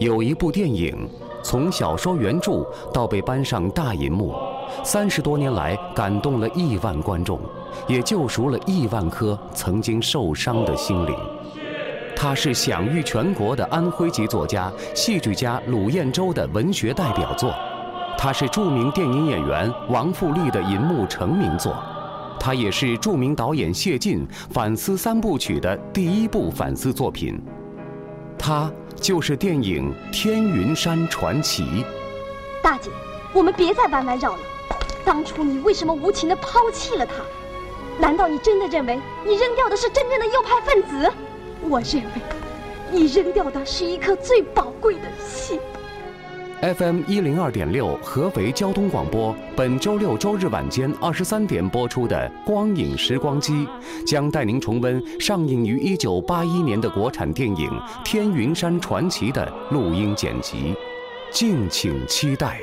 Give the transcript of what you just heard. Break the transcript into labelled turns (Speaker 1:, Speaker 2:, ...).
Speaker 1: 有一部电影，从小说原著到被搬上大银幕，三十多年来感动了亿万观众，也救赎了亿万颗曾经受伤的心灵。他是享誉全国的安徽籍作家、戏剧家鲁彦舟的文学代表作，他是著名电影演员王富利的银幕成名作，他也是著名导演谢晋反思三部曲的第一部反思作品。他就是电影《天云山传奇》。
Speaker 2: 大姐，我们别再弯弯绕了。当初你为什么无情的抛弃了他？难道你真的认为你扔掉的是真正的右派分子？我认为，你扔掉的是一颗最宝贵的心。
Speaker 1: FM 一零二点六合肥交通广播，本周六周日晚间二十三点播出的《光影时光机》，将带您重温上映于一九八一年的国产电影《天云山传奇》的录音剪辑，敬请期待。